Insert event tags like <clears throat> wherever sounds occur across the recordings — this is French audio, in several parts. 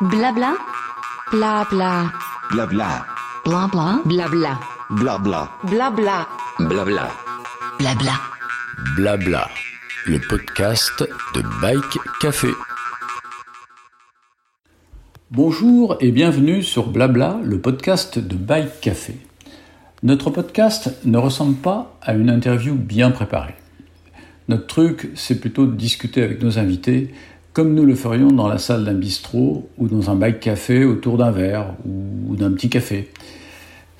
Blabla. Blabla. Blabla. Blabla. Blabla. Blabla. Blabla. Blabla. Blabla. Blabla. Le podcast de Bike Café. Bonjour et bienvenue sur Blabla, le podcast de Bike Café. Notre podcast ne ressemble pas à une interview bien préparée. Notre truc, c'est plutôt de discuter avec nos invités comme nous le ferions dans la salle d'un bistrot ou dans un bike café autour d'un verre ou d'un petit café.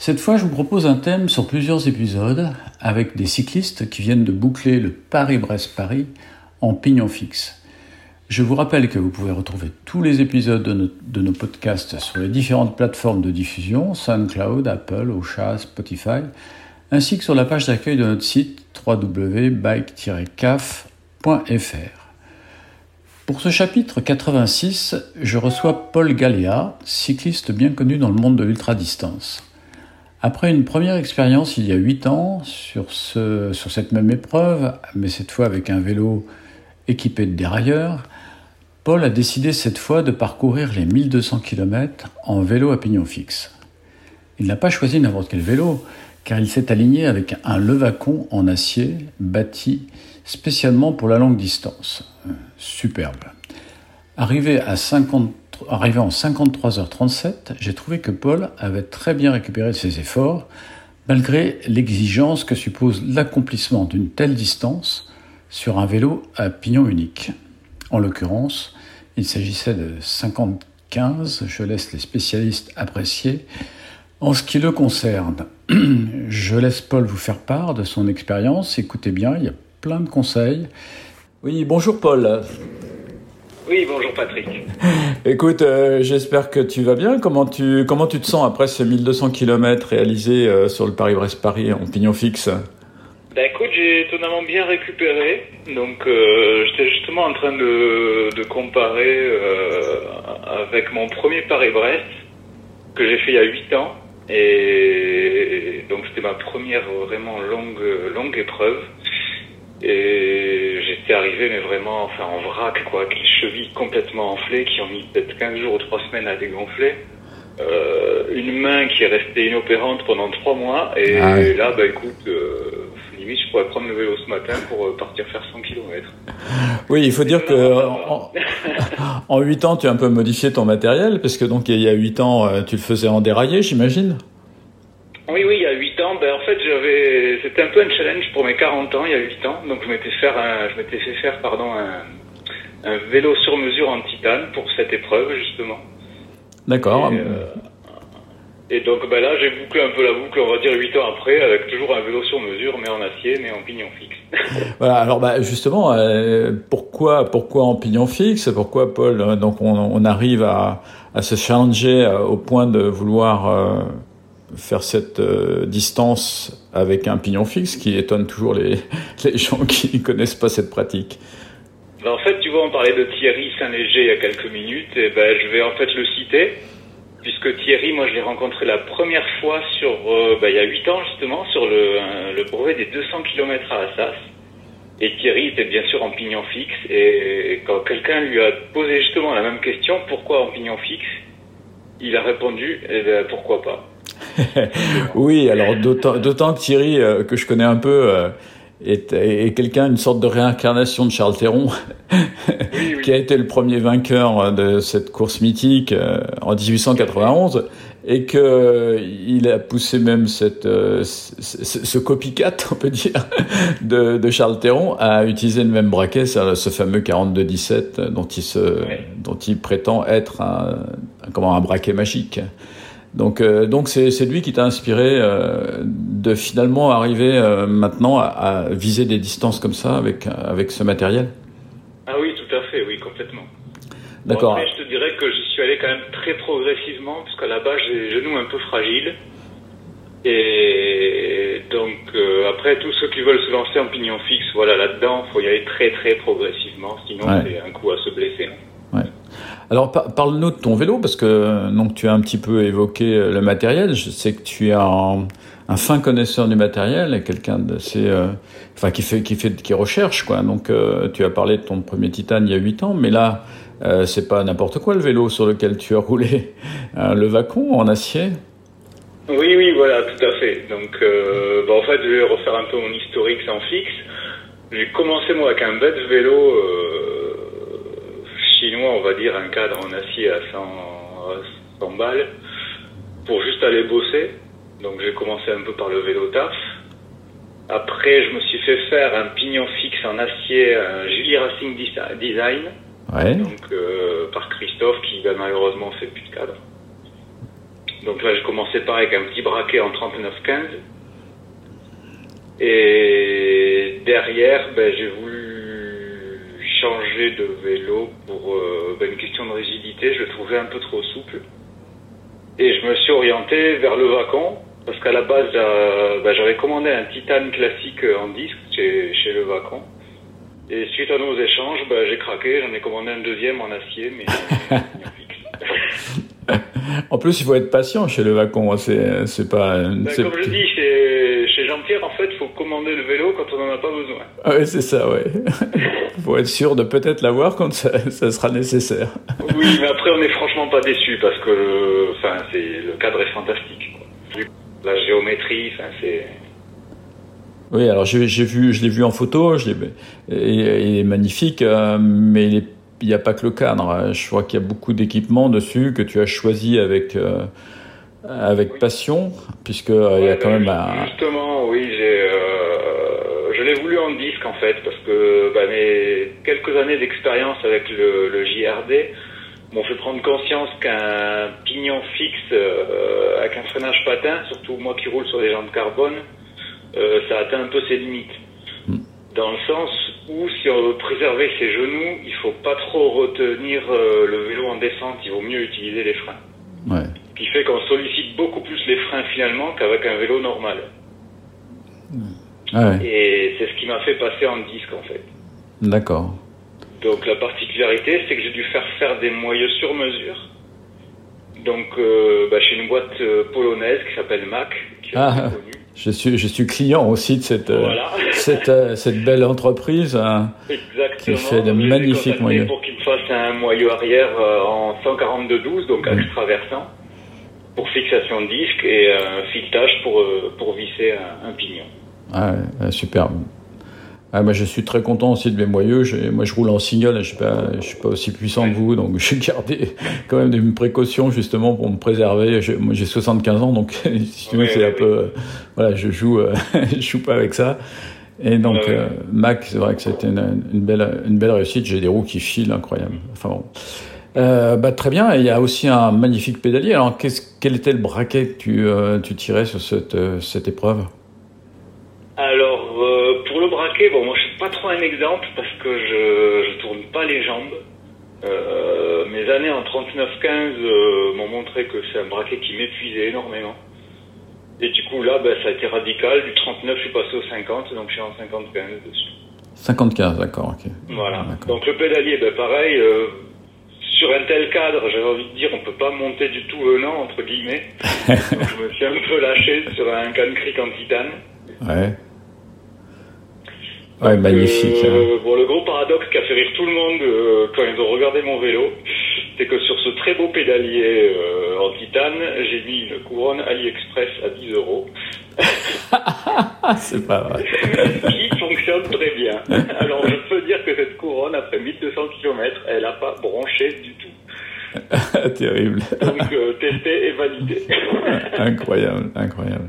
Cette fois, je vous propose un thème sur plusieurs épisodes avec des cyclistes qui viennent de boucler le Paris-Brest-Paris en pignon fixe. Je vous rappelle que vous pouvez retrouver tous les épisodes de nos, de nos podcasts sur les différentes plateformes de diffusion, SoundCloud, Apple, Ocha, Spotify, ainsi que sur la page d'accueil de notre site www.bike-caf.fr. Pour ce chapitre 86, je reçois Paul Galéa, cycliste bien connu dans le monde de l'ultra-distance. Après une première expérience il y a 8 ans sur, sur cette même épreuve, mais cette fois avec un vélo équipé de dérailleurs, Paul a décidé cette fois de parcourir les 1200 km en vélo à pignon fixe. Il n'a pas choisi n'importe quel vélo, car il s'est aligné avec un levacon en acier bâti spécialement pour la longue distance. Superbe. Arrivé, à 50, arrivé en 53h37, j'ai trouvé que Paul avait très bien récupéré ses efforts, malgré l'exigence que suppose l'accomplissement d'une telle distance sur un vélo à pignon unique. En l'occurrence, il s'agissait de 50-15, je laisse les spécialistes apprécier. En ce qui le concerne, <clears throat> je laisse Paul vous faire part de son expérience. Écoutez bien, il y a plein de conseils. Oui, bonjour Paul. Oui, bonjour Patrick. <laughs> Écoute, euh, j'espère que tu vas bien. Comment tu, comment tu te sens après ces 1200 km réalisés euh, sur le Paris-Brest-Paris en pignon fixe? Bah écoute, j'ai étonnamment bien récupéré. Donc euh, j'étais justement en train de, de comparer avec mon premier Paris-Brest que j'ai fait il y a 8 ans. Et donc c'était ma première vraiment longue, longue épreuve. Et j'étais arrivé, mais vraiment, enfin, en vrac, quoi, avec les chevilles complètement enflées, qui ont mis peut-être 15 jours ou 3 semaines à dégonfler. Euh, une main qui est restée inopérante pendant 3 mois. Et Ah ouais. là, bah écoute, euh, limite, je pourrais prendre le vélo ce matin pour euh, partir faire 100 km. Oui, il faut dire que en, en 8 ans, tu as un peu modifié ton matériel, parce que donc il y a 8 ans, euh, tu le faisais en déraillé, j'imagine? Oui, oui, il y a 8 ans, ben, en fait, j'avais, c'était un peu un challenge pour mes 40 ans, il y a 8 ans. Donc, je m'étais faire un, je m'étais fait faire, pardon, un, un vélo sur mesure en titane pour cette épreuve, justement. D'accord. Et, euh, et donc, ben là, j'ai bouclé un peu la boucle, on va dire 8 ans après, avec toujours un vélo sur mesure, mais en acier, mais en pignon fixe. <laughs> Voilà, alors bah, justement, euh, pourquoi, pourquoi en pignon fixe? Pourquoi, Paul, euh, donc on, on arrive à, à se challenger au point de vouloir euh, faire cette euh, distance avec un pignon fixe qui étonne toujours les, <laughs> les gens qui ne <laughs> connaissent pas cette pratique. Ben, en fait, tu vois, on parlait de Thierry Saint-Léger il y a quelques minutes, et ben, je vais en fait le citer, puisque Thierry, moi, je l'ai rencontré la première fois sur, euh, ben, il y a 8 ans, justement, sur le, euh, le brevet des 200 km à Assas. Et Thierry était bien sûr en pignon fixe, et quand quelqu'un lui a posé justement la même question, pourquoi en pignon fixe Il a répondu, eh ben, pourquoi pas <laughs> Oui, alors d'autant que Thierry, euh, que je connais un peu, euh, est, est quelqu'un, une sorte de réincarnation de Charles Théron, <laughs> qui a été le premier vainqueur euh, de cette course mythique euh, en 1891, et que il a poussé même cette, euh, ce, ce- copycat, <laughs> on peut dire, de, de Charles Théron à utiliser le même braquet, ce fameux 42-17 euh, dont il se, Ouais. dont il prétend être un, un- comment un braquet magique. Donc, euh, donc c'est, lui qui t'a inspiré euh, de finalement arriver euh, maintenant à, à viser des distances comme ça avec avec ce matériel? Ah oui, tout à fait, oui, complètement. Bon, D'accord. après, je te dirais que j'y suis allé quand même très progressivement, puisqu'à la base, j'ai les genoux un peu fragiles. Et donc, après, tous ceux qui veulent se lancer en pignon fixe, voilà, là-dedans, faut y aller très, très progressivement, sinon Ouais. c'est un coup à se blesser. hein. Alors par- parle-nous de ton vélo parce que donc tu as un petit peu évoqué euh, le matériel. Je sais que tu es un, fin connaisseur du matériel et quelqu'un d'assez, euh, enfin qui fait qui recherche quoi. Donc euh, tu as parlé de ton premier Titane il y a 8 ans, mais là c'est pas n'importe quoi le vélo sur lequel tu as roulé. <laughs> Euh, le Vacon en acier. Oui, oui, voilà, tout à fait. Donc, bah, en fait, je vais refaire un peu mon historique sans fixe. J'ai commencé, moi, avec un bête vélo chinois, on va dire, un cadre en acier à 100, à 100 balles, pour juste aller bosser. Donc, j'ai commencé un peu par le vélo taf. Après, je me suis fait faire un pignon fixe en acier, un Julie Racing Desi- Design, Ouais. donc euh, par Christophe, qui bah, malheureusement fait plus de cadre. Donc là, j'ai commencé pareil avec un petit braquet en 39-15. Et derrière, ben, j'ai voulu changer de vélo pour euh, ben, une question de rigidité. Je le trouvais un peu trop souple. Et je me suis orienté vers le Vacon. Parce qu'à la base, j'a- ben, j'avais commandé un Titan classique en disque chez, chez le Vacon. Et suite à nos échanges, ben, j'ai craqué. J'en ai commandé un deuxième en acier, mais <laughs> en plus il faut être patient chez le Vacon. C'est c'est pas. Ben, comme je dis chez, chez Jean-Pierre, en fait, il faut commander le vélo quand on n'en a pas besoin. Ah ouais, c'est ça, ouais. <laughs> être sûr de peut-être l'avoir quand ça, ça sera nécessaire. Oui, mais après, on n'est franchement pas déçu parce que le, enfin, c'est, le cadre est fantastique. quoi. La géométrie, enfin, c'est. Oui, alors j'ai vu, je l'ai vu en photo, je il est magnifique, euh, mais il est- il n'y a pas que le cadre. Je crois qu'il y a beaucoup d'équipements dessus que tu as choisi avec euh, avec Oui. passion, puisque euh, il y a quand ben, même un... Justement, oui, j'ai, euh, l'ai voulu en disque en fait parce que bah, mes quelques années d'expérience avec le, le JRD m'ont fait prendre conscience qu'un pignon fixe euh, avec un freinage patin, surtout moi qui roule sur des jambes carbone, euh, ça atteint un peu ses limites. Dans le sens où si on veut préserver ses genoux, il faut pas trop retenir euh, le vélo en descente, il vaut mieux utiliser les freins. Ouais. Ce qui fait qu'on sollicite beaucoup plus les freins finalement qu'avec un vélo normal. Ah ouais, Et c'est ce qui m'a fait passer en disque en fait. d'accord. Donc la particularité, c'est que j'ai dû faire faire des moyeux sur mesure. Donc euh, bah, chez une boîte euh, polonaise qui s'appelle Mac, qui Ah. Je suis, je suis client aussi de cette, euh, <laughs> cette, euh, cette belle entreprise. hein. Exactement. Qui fait de je magnifiques moyeux. Pour qu'ils me fassent un moyeu arrière en 142-12, donc axe traversant, pour fixation de disque et un filetage pour, pour visser un, un pignon. Ah ouais, superbe. Ah, moi, je suis très content aussi de mes moyeux. Moi, je roule en single. Je suis pas, je suis pas aussi puissant que vous, donc j'ai gardé quand même des précautions justement pour me préserver. Je- moi, j'ai 75 ans, donc <laughs> si tu veux, c'est un peu, euh, voilà, je joue, euh, <laughs> je joue pas avec ça. Et donc, Ouais, ouais. euh, Mac, c'est vrai que c'était une, une belle, une belle réussite. J'ai des roues qui filent, incroyable. Enfin bon. Euh, bah, très bien. Et il y a aussi un magnifique pédalier. Alors, qu'est-ce, quel était le braquet que tu, euh, tu tirais sur cette, cette épreuve? Alors, euh, pour le braquet, bon, moi je suis pas trop un exemple parce que je, je tourne pas les jambes. Euh, mes années en 39-15 euh, m'ont montré que c'est un braquet qui m'épuisait énormément. Et du coup, là, ben, ça a été radical. Du 39, je suis passé au 50, donc je suis en 50-15 dessus. 55, d'accord, ok. Voilà. Donc le pédalier, ben, pareil. euh, sur un tel cadre, j'avais envie de dire, on peut pas monter du tout venant, entre guillemets. <laughs> donc je me suis un peu lâché sur un can cric en titane. Ouais. Ouais, magnifique. hein. Euh, bon, le gros paradoxe qui a fait rire tout le monde euh, quand ils ont regardé mon vélo, c'est que sur ce très beau pédalier euh, en titane, j'ai mis une couronne AliExpress à 10 euros, <laughs> c'est pas vrai. <laughs> qui fonctionne très bien. Alors je peux dire que cette couronne, après 1200 km, elle n'a pas bronché du tout. <laughs> Terrible. Donc euh, testé et validé. incroyable, incroyable.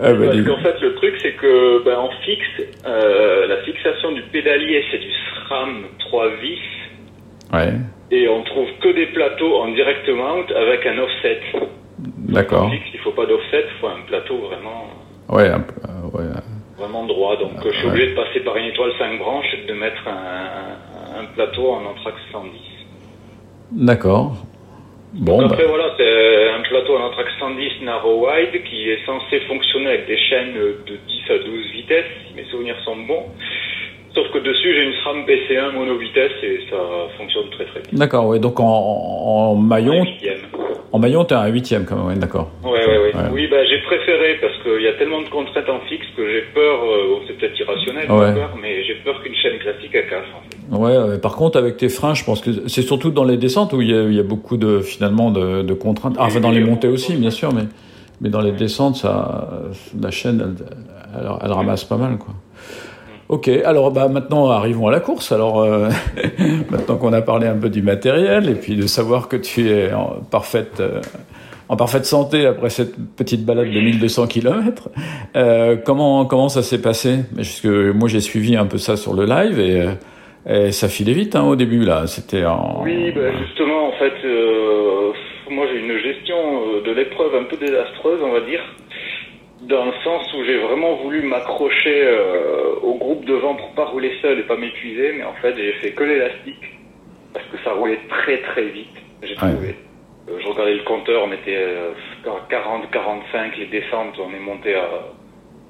Ah, bah, Parce qu'en fait, le truc, c'est que ben, en fixe, euh, la fixation du pédalier, c'est du SRAM 3 vis. Ouais, Et on trouve que des plateaux en direct mount avec un offset. d'accord. Fixe, il faut pas d'offset, il faut un plateau vraiment, Ouais, un euh, ouais. vraiment droit. Donc euh, je suis Ouais. obligé de passer par une étoile 5 branches et de mettre un, un plateau en anthrax 110. D'accord. Bon, bah, Après voilà, c'est un plateau en anthrax 110 narrow wide qui est censé fonctionner avec des chaînes de 10 à 12 vitesses, si mes souvenirs sont bons. Sauf que dessus, j'ai une SRAM PC1 mono vitesse et ça fonctionne très très bien. D'accord, ouais. Donc en, en maillon. En maillon, t'es à un huitième quand même, d'accord. Ouais, ouais, ouais. Ouais. Oui, bah, j'ai préféré parce qu'il y a tellement de contraintes en fixe que j'ai peur, euh, bon, c'est peut-être irrationnel, Ouais. peur, mais j'ai peur qu'une chaîne classique elle casse. En fait. Ouais, ouais, par contre, avec tes freins, je pense que c'est surtout dans les descentes où il y a, il y a beaucoup de finalement de, de contraintes. Ah, enfin, dans les montées aussi, bien sûr, mais mais dans les descentes, ça, la chaîne, elle, elle, elle ramasse pas mal, quoi. Ok, alors bah maintenant arrivons à la course. Alors euh, <laughs> maintenant qu'on a parlé un peu du matériel et puis de savoir que tu es en parfaite euh, en parfaite santé après cette petite balade de 1200 km, euh, comment comment ça s'est passé? Parce que moi j'ai suivi un peu ça sur le live et, euh, et ça filait vite hein, au début là. C'était en Oui, bah, justement, en fait, euh, moi j'ai une gestion euh, de l'épreuve un peu désastreuse, on va dire, dans le sens où j'ai vraiment voulu m'accrocher euh, au groupe devant pour pas rouler seul et pas m'épuiser, mais en fait j'ai fait que l'élastique parce que ça roulait très très vite, j'ai Ouais. trouvé. Euh, je regardais le compteur, on était euh, à 40, 45, les descentes, on est monté à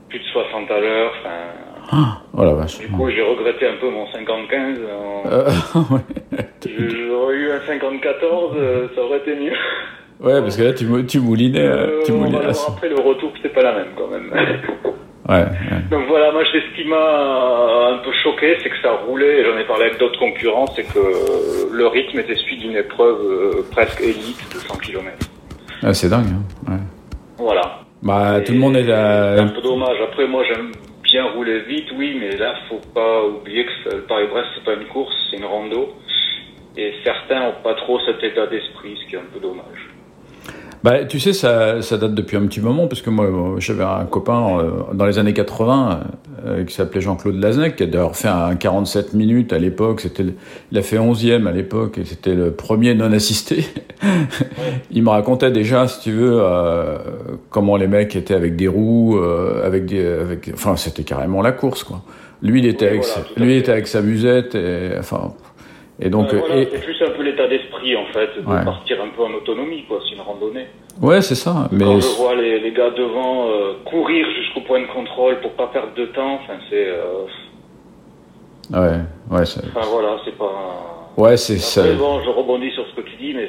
plus de 60 à l'heure. Enfin, oh la vache. du coup, j'ai regretté un peu mon 50-15. en- Euh, <laughs> ouais. J'aurais eu un 54, euh, ça aurait été mieux. Ouais, parce que là tu, tu moulinais, euh, Euh, tu moulinais. après le retour, c'était pas la même quand même. Ouais, ouais. Donc voilà, moi c'est ce qui m'a un peu choqué, c'est que ça roulait, j'en ai parlé avec d'autres concurrents, c'est que le rythme était celui d'une épreuve euh, presque élite de 100 km. Ah, c'est dingue. Hein. Ouais. Voilà. Bah, tout le monde est C'est un là. peu dommage. Après, moi j'aime bien rouler vite, oui, mais là, faut pas oublier que le Paris-Brest, c'est pas une course, c'est une rando. Et certains ont pas trop cet état d'esprit, ce qui est un peu dommage. Bah, tu sais, ça, ça date depuis un petit moment, parce que moi, euh, j'avais un copain euh, dans les années 80 euh, qui s'appelait Jean-Claude Laznec, qui a d'ailleurs fait un 47 minutes à l'époque. C'était, il a fait 11e à l'époque, et c'était le premier non assisté. <laughs> il me racontait déjà, si tu veux, euh, comment les mecs étaient avec des roues, avec des, avec, enfin, c'était carrément la course, quoi. Lui, il était Oui, avec, voilà, lui était avec sa musette, et enfin, et donc, voilà, et- plus en fait, de Ouais. partir un peu en autonomie, quoi, c'est une randonnée. ouais, c'est ça. Mais Quand je vois les, les gars devant euh, courir jusqu'au point de contrôle pour pas perdre de temps, enfin c'est, euh, ouais, ouais, c'est, enfin voilà, c'est pas. ouais, c'est ça. Bon, je rebondis sur ce que tu dis, mais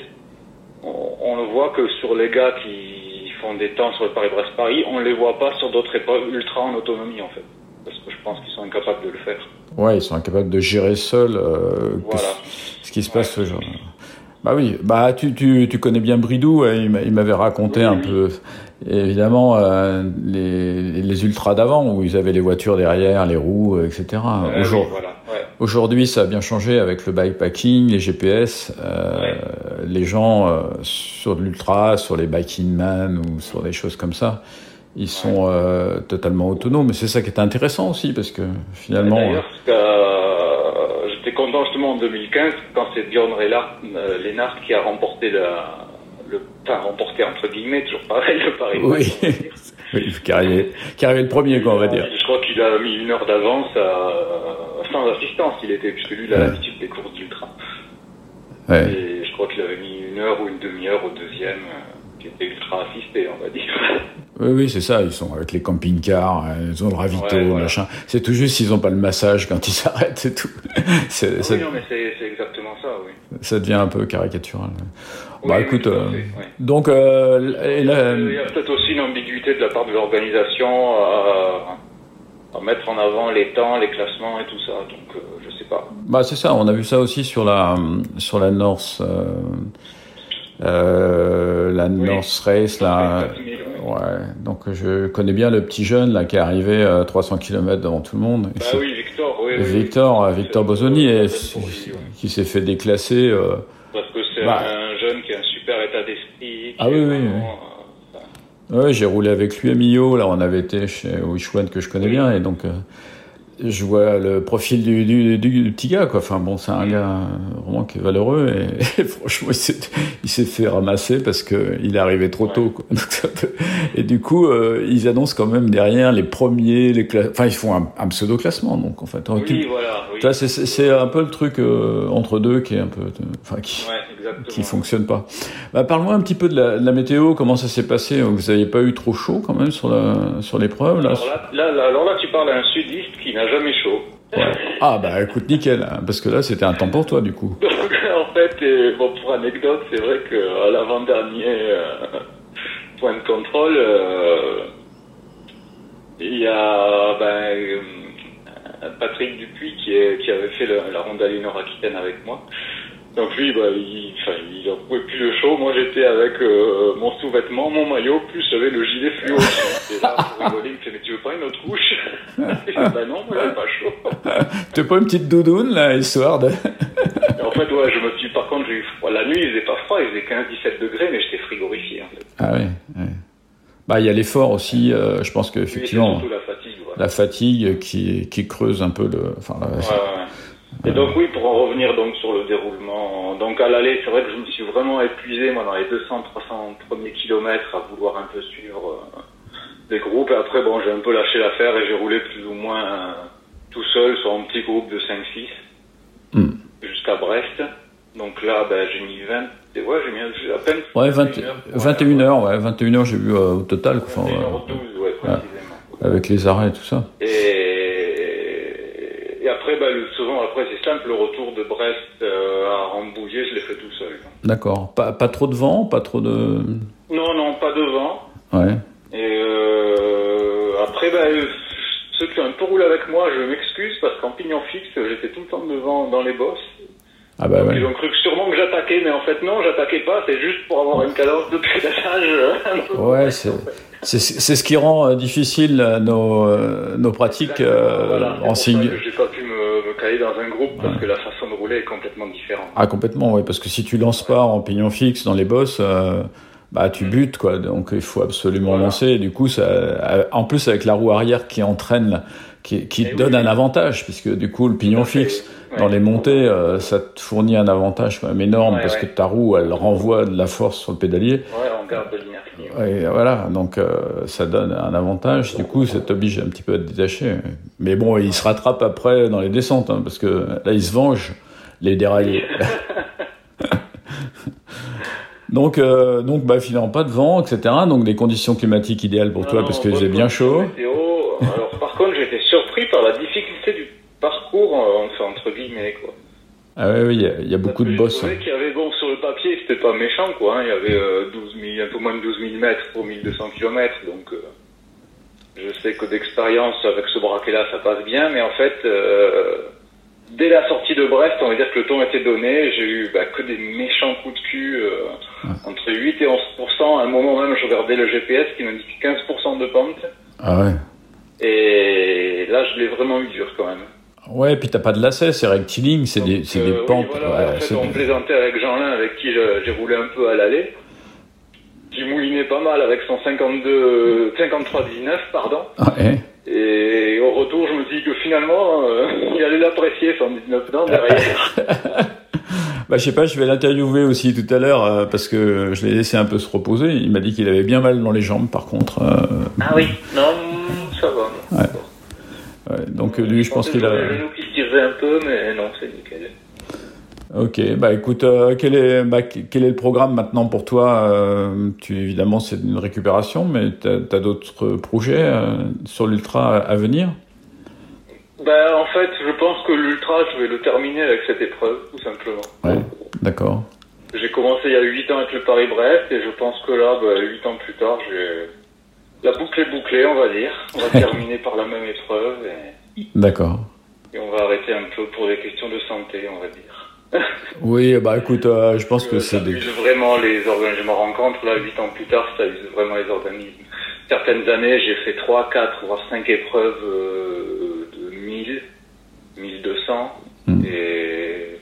on, on le voit que sur les gars qui font des temps sur le Paris-Brest-Paris, on les voit pas sur d'autres épreuves ultra en autonomie en fait, parce que je pense qu'ils sont incapables de le faire. Ouais, ils sont incapables de gérer seuls euh, Voilà. ce- ce qui se passe ce jour. Bah oui, bah tu, tu, tu connais bien Bridou, hein, il m'a- il m'avait raconté Oui, un oui. peu, évidemment, euh, les, les ultras d'avant, où ils avaient les voitures derrière, les roues, etc. Euh, Aujourd- oui, voilà, ouais. Aujourd'hui, ça a bien changé avec le bikepacking, les GPS, euh, Ouais. les gens sur de l'ultra, sur les biking man ou sur des choses comme ça, ils sont euh, totalement autonomes. Et c'est ça qui est intéressant aussi, parce que finalement... D'ailleurs, euh, j'étais content justement en 2015 quand c'est Lennart, euh, Lennart qui a remporté la, le, enfin remporté entre guillemets, toujours pareil, le Paris. Oui, <laughs> oui qui, arrivait, qui arrivait le premier, quoi, on va dire. Je crois qu'il a mis une heure d'avance à- sans assistance, il était, puisque lui, il a Ouais. l'habitude des courses d'ultra. Ouais. Et je crois qu'il avait mis une heure ou une demi-heure au deuxième, euh, qui était ultra assisté, on va dire. <laughs> Oui, oui, c'est ça. Ils sont avec les camping-cars, euh, ils ont le ravito, Ouais, voilà. machin. C'est tout juste s'ils n'ont pas le massage quand ils <laughs> s'arrêtent, c'est tout. Ça, non, mais c'est exactement ça, oui. ça devient un peu caricatural. Oui, bah écoute, euh, fait, donc euh, Il y a peut-être aussi une ambiguïté de la part de l'organisation à, à mettre en avant les temps, les classements et tout ça. Donc, euh, je sais pas. bah c'est ça. On a vu ça aussi sur la sur la North, euh, euh, la Oui. North Race là. 4000, ouais. Ouais. Donc je connais bien le petit jeune là qui est arrivé à 300 km devant tout le monde. Bah oui, Victor, oui. et oui, Victor, oui. euh, Victor C'est- Bosoni, qui s'est fait déclasser. euh, Parce que c'est Bah. un jeune qui a un super état d'esprit. Ah oui, oui, euh, Ouais, j'ai roulé avec lui à Millau. Là, on avait été chez Wishwan que je connais Oui. bien, et donc euh, je vois le profil du, du, du- du petit gars. Quoi. Enfin bon, c'est un gars euh, vraiment qui est valeureux, et, <laughs> et franchement, il s'est, fait ramasser parce que il est arrivé trop tôt. Quoi. <laughs> Donc, et du coup, euh, ils annoncent quand même derrière les premiers, les cla- enfin ils font un, un pseudo classement. Donc en fait, Oui, tu- voilà. Oui. c'est, un peu le truc euh, entre deux qui est un peu, enfin qui Ouais, exactement. qui fonctionne pas. Bah, parle-moi un petit peu de la, de la météo, comment ça s'est passé? Vous n'avez pas eu trop chaud quand même sur la sur l'épreuve là? Alors là, là, là- alors là, tu parles à un qui n'a jamais chaud. Ouais. Ah bah écoute, nickel, hein, parce que là c'était un temps pour toi du coup. <laughs> Donc en fait, et, bon, pour anecdote, c'est vrai qu'à l'avant-dernier euh, point de contrôle, euh, il y a ben, euh, Patrick Dupuis qui, est, qui avait fait le- la randonnée Nord-Aquitaine avec moi. Donc lui, bah, il, il en pouvait plus le chaud. Moi, j'étais avec euh, mon sous-vêtement, mon maillot, plus j'avais le gilet fluo. <laughs> Et là, pour rigoler, il me fait, mais tu veux pas une autre couche? <laughs> Je dis, bah non, moi, j'ai pas chaud. <laughs> T'as pas une petite doudoune là, histoire de. Et en fait, ouais, je me suis, par contre, j'ai eu froid. La nuit, il faisait pas froid, il faisait 15-17 degrés, mais j'étais frigorifié, en fait. Ah ouais. ouais. Bah il y a l'effort aussi, euh, je pense Oui, qu'effectivement surtout la fatigue, voilà. la fatigue qui, qui creuse un peu le. Enfin, la- ouais. Et donc oui, pour en revenir donc sur le déroulement, donc à l'aller, c'est vrai que je me suis vraiment épuisé moi dans les 200-300 premiers kilomètres à vouloir un peu suivre euh, des groupes. Et après bon, j'ai un peu lâché l'affaire et j'ai roulé plus ou moins euh, tout seul sur un petit groupe de 5-6 Hmm. jusqu'à Brest. Donc là, ben, j'ai mis 20, et ouais, j'ai mis à peine Ouais, 20 21 heures. 21 heures, ouais, 21 heures j'ai vu euh, au total, enfin, 21 ouais, heures 12, ouais, précisément. avec les arrêts et tout ça. Et, souvent, après, c'est simple, le retour de Brest euh, à Rambouillet, je l'ai fait tout seul. D'accord. Pas, pas trop de vent, pas trop de. Non, non, pas de vent. Ouais. Et euh, après, bah, euh, ceux qui ont un peu roulé avec moi, je m'excuse parce qu'en pignon fixe, j'étais tout le temps devant dans les bosses. Ah bah ouais. Ils ont cru que sûrement que j'attaquais, mais en fait non, j'attaquais pas, c'est juste pour avoir une cadence de pédalage. euh, Ouais, c'est c'est c'est ce qui rend difficile nos, nos pratiques euh, Voilà, en signe. J'ai pas pu dans un groupe parce que la façon de rouler est complètement différente. Ah complètement, oui, parce que si tu lances pas en pignon fixe dans les bosses, euh, bah tu butes quoi. Donc il faut absolument Voilà. lancer. Et du coup, ça, euh, en plus avec la roue arrière qui entraîne, qui, qui Eh te donne oui. un avantage, puisque du coup le pignon fixe ouais. dans les montées, euh, ça te fournit un avantage quand même énorme Ouais, parce ouais. que ta roue elle renvoie de la force sur le pédalier. Ouais, on garde de l'inertie. Et voilà, donc euh, ça donne un avantage. Du coup, ça t'oblige un petit peu à te détacher. Mais bon, il se rattrape après dans les descentes, hein, parce que là, il se venge les déraillés. <laughs> donc, euh, donc, bah, finalement, pas de vent, etc. Donc, des conditions climatiques idéales pour Non, toi, non, parce que c'est bien chaud. météo. Alors, par contre, j'ai été surpris par la difficulté du parcours, euh, enfin, entre guillemets, quoi. Ah oui, oui, il y a- il y, a beaucoup de Parce. Je trouvais qu'il y avait, bon, sur le papier, c'était pas méchant, quoi. hein. Il y avait euh, 12 000, un peu moins de 12 000 mètres pour 1200 km, donc euh, je sais que d'expérience, avec ce braquet-là, ça passe bien, mais en fait, euh, dès la sortie de Brest, on va dire que le ton était donné, j'ai eu bah, que des méchants coups de cul, entre 8 et 11% À un moment même, je regardais le GPS qui m'indique 15 de pente, Ah ouais. Et là, je l'ai vraiment eu dur quand même. Ouais, puis t'as pas de lacet, c'est rectiligne, c'est des, c'est euh, des oui, pentes. voilà, ouais, en fait, on des- plaisantait avec Jean-Lin, avec qui j'ai roulé un peu à l'aller, qui moulinait pas mal avec son 52, 53-19, pardon. Ouais. Et au retour, je me dis que finalement, euh, <laughs> il allait l'apprécier, son 19 dents derrière. <laughs> Bah, je sais pas, je vais l'interviewer aussi tout à l'heure euh, parce que je l'ai laissé un peu se reposer. Il m'a dit qu'il avait bien mal dans les jambes, par contre. euh, ah oui, non, ça va. Ouais. ouais, donc euh, lui, je pense qu'il a. Les genoux qui se tiraient un peu, mais non, c'est nickel. Ok, bah écoute, euh, quel est bah, quel est le programme maintenant pour toi? Euh, Tu évidemment c'est une récupération, mais t'as as, d'autres projets euh, sur l'ultra à venir? Ben, en fait, je pense que l'ultra, je vais le terminer avec cette épreuve, tout simplement. Ouais, d'accord. J'ai commencé il y a 8 ans avec le Paris-Brest et je pense que là, bah, 8 ans plus tard, j'ai la boucle est bouclée, on va dire. On va <laughs> terminer par la même épreuve et, D'accord. et on va arrêter un peu pour des questions de santé, on va dire. <laughs> Oui, bah écoute, euh, je pense que Euh, c'est ça des. vraiment les organes. Je me rends compte, là, 8 ans plus tard, ça use vraiment les organismes. Certaines années, j'ai fait 3, 4, voire 5 épreuves euh, de 1000, 1200. Mm. Et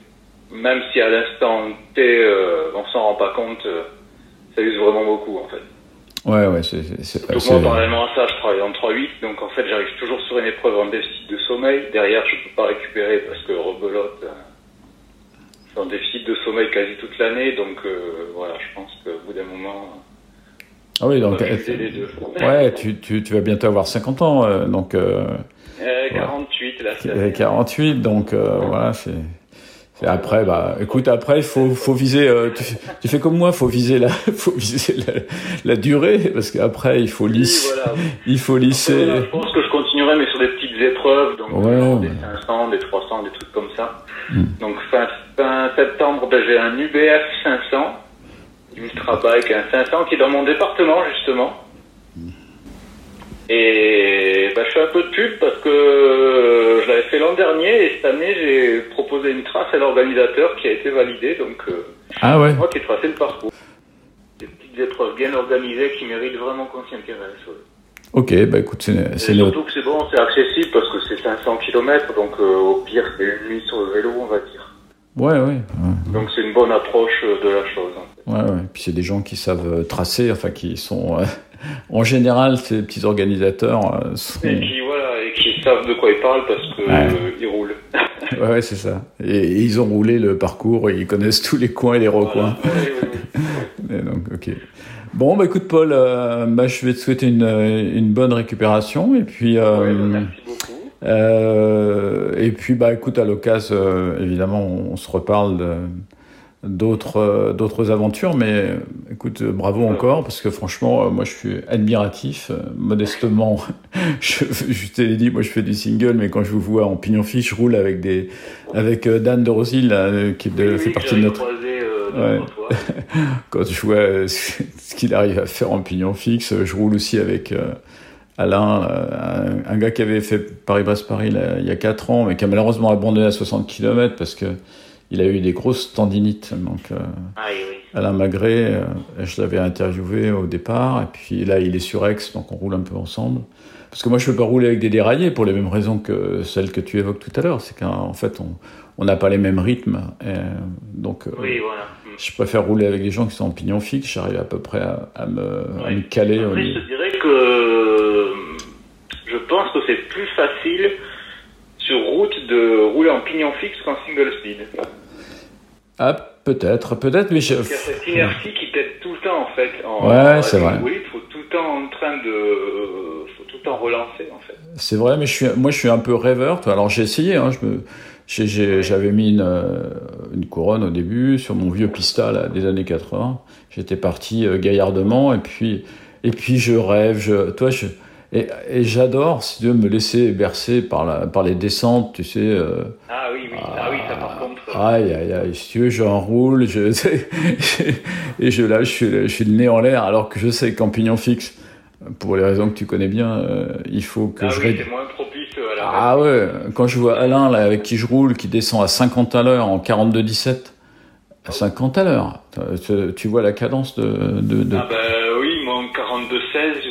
même si à l'instant T, euh, on s'en rend pas compte, euh, ça use vraiment beaucoup, en fait. Ouais, ouais, c'est. Donc moi, parallèlement à ça, je travaille en 3-8, donc en fait, j'arrive toujours sur une épreuve en déficit de sommeil. Derrière, je peux pas récupérer parce que rebelote, euh, je suis en déficit de sommeil quasi toute l'année, donc euh, voilà, je pense qu'au bout d'un moment, Ah oui, on donc. euh, les deux. <laughs> Ouais, tu, tu, tu vas bientôt avoir 50 ans, euh, donc. Euh, Euh, 48, là, c'est Euh, 48, donc euh, voilà, c'est. Après, bah, écoute, après, il faut, faut viser. euh, tu, fais- tu fais comme moi, faut viser la, <laughs> faut viser la, la durée, parce qu'après, il faut Oui, lisser, voilà. il faut lisser. voilà, je pense que je continuerai, mais sur des petites épreuves, donc Ouais, ouais. des 500, des 300, des trucs comme ça. Hmm. Donc fin, fin septembre, ben, j'ai un UBF 500, Ultra Bike, un 500 qui est dans mon département justement. Et ben, je fais un peu de pub parce que euh, je l'avais fait l'an dernier et cette année j'ai proposé une trace à l'organisateur qui a été validée, donc euh, Ah ouais. moi qui ai tracé le parcours. Des petites épreuves bien organisées qui méritent vraiment qu'on s'y intéresse. ouais. Ok, bah écoute, c'est Et surtout que c'est bon, c'est accessible parce que c'est 500 km, donc euh, au pire c'est une nuit sur le vélo, on va dire. Ouais, ouais. ouais. Donc c'est une bonne approche de la chose. en fait. Ouais, ouais. Puis c'est des gens qui savent tracer, enfin qui sont. euh, en général, ces petits organisateurs euh, sont. Et qui voilà, et qui savent de quoi ils parlent parce Ouais. euh, ils roulent. <laughs> Ouais, ouais, c'est ça. Et, et ils ont roulé le parcours, et ils connaissent tous les coins et les recoins. Voilà. <laughs> Et donc, ok. Bon, bah écoute, Paul, euh, bah, je vais te souhaiter une, euh, une bonne récupération, et puis. euh, Ouais, bah, merci beaucoup. Euh, et puis, bah, écoute, à l'occasion, évidemment, on, on se reparle de- d'autres euh, d'autres aventures, mais écoute, euh, bravo encore, parce que franchement, euh, moi, je suis admiratif, modestement. <laughs> je, je t'ai dit, moi, je fais du single, mais quand je vous vois en pignon fiche, je roule avec des avec Dan de Rosil, qui de- Oui, fait oui, partie de notre croisé, euh, Ouais. <laughs> quand je vois ce qu'il arrive à faire en pignon fixe, je roule aussi avec euh, Alain, un, un gars qui avait fait Paris-Brest-Paris il y a 4 ans, mais qui a malheureusement abandonné à 60 km parce que il a eu des grosses tendinites. Donc euh, Ah oui. Alain Magret, euh, je l'avais interviewé au départ, et puis là il est sur Aix, donc on roule un peu ensemble. Parce que moi je ne peux pas rouler avec des déraillés pour les mêmes raisons que celles que tu évoques tout à l'heure, c'est qu'en fait on n'a pas les mêmes rythmes, et, donc euh, Oui, voilà. Mm. je préfère rouler avec des gens qui sont en pignon fixe, j'arrive à peu près à, à me, à Ouais. me caler au Après, je dirais que je pense que c'est plus facile sur route de rouler en pignon fixe qu'en single speed. Ah, peut-être, peut-être, mais je... Il y a cette inertie qui t'aide tout le temps en fait. En, Ouais, c'est vrai. Oui, il faut tout le temps en train de, faut tout le temps relancer en fait. c'est vrai, mais je suis, moi je suis un peu rêveur. toi. Alors j'ai essayé, hein, je me, j'avais mis une, euh, une couronne au début sur mon vieux pista là, des années 80. J'étais parti euh, gaillardement et puis, et puis je rêve, je, toi, je, et, et j'adore, si veux, me laisser bercer par, la, par les descentes, tu sais. euh, Ah oui, oui, ah, oui, ça par contre. euh, Aïe, aïe, aïe, si tu veux, j'enroule, <laughs> je, et je, là, je suis, je suis le nez en l'air, alors que je sais qu'en pignon fixe, pour les raisons que tu connais bien, euh, il faut que ah je oui, c'est moins propice à la Ah ouais, quand je vois Alain, là, avec qui je roule, qui descend à 50 à l'heure en 42-17, à 50 à l'heure, tu, tu vois la cadence de... de, de... Ah bah oui, moi en 42-16,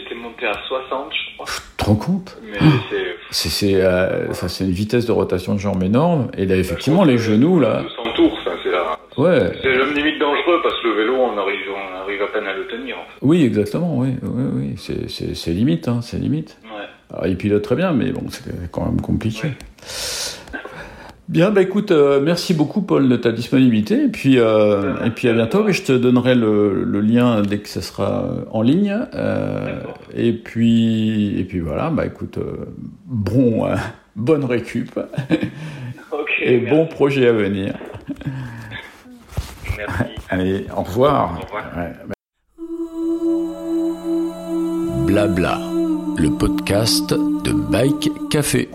à 60, je crois. Tu te rends compte Mais c'est... C'est c'est, euh, c'est une vitesse de rotation de jambes énorme, et là, effectivement, les genoux, là... 200 tours, enfin, c'est. Ouais, C'est même limite dangereux parce que le vélo, on arrive, on arrive à peine à le tenir. En fait. oui, exactement, oui, oui, oui, c'est- c'est c'est limite, hein, c'est limite. Ouais. Alors, il pilote très bien, mais bon, c'est quand même compliqué. Bien, bah écoute, euh, merci beaucoup Paul de ta disponibilité, et puis, euh, et puis à bientôt, et je te donnerai le, le lien dès que ça sera en ligne. Euh, et puis, et puis voilà, bah écoute, euh, bon, euh, <laughs> bonne récup <laughs> et merci. bon projet à venir. Merci. <laughs> Allez, au revoir. Au revoir. Ouais. Blabla, le podcast de Bike Café.